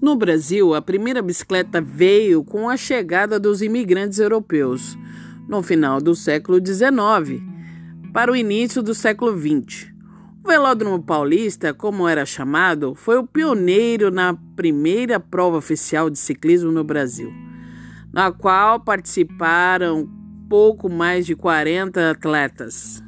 No Brasil, a primeira bicicleta veio com a chegada dos imigrantes europeus, no final do século XIX, para o início do século XX. O Velódromo Paulista, como era chamado, foi o pioneiro na primeira prova oficial de ciclismo no Brasil, na qual participaram pouco mais de 40 atletas.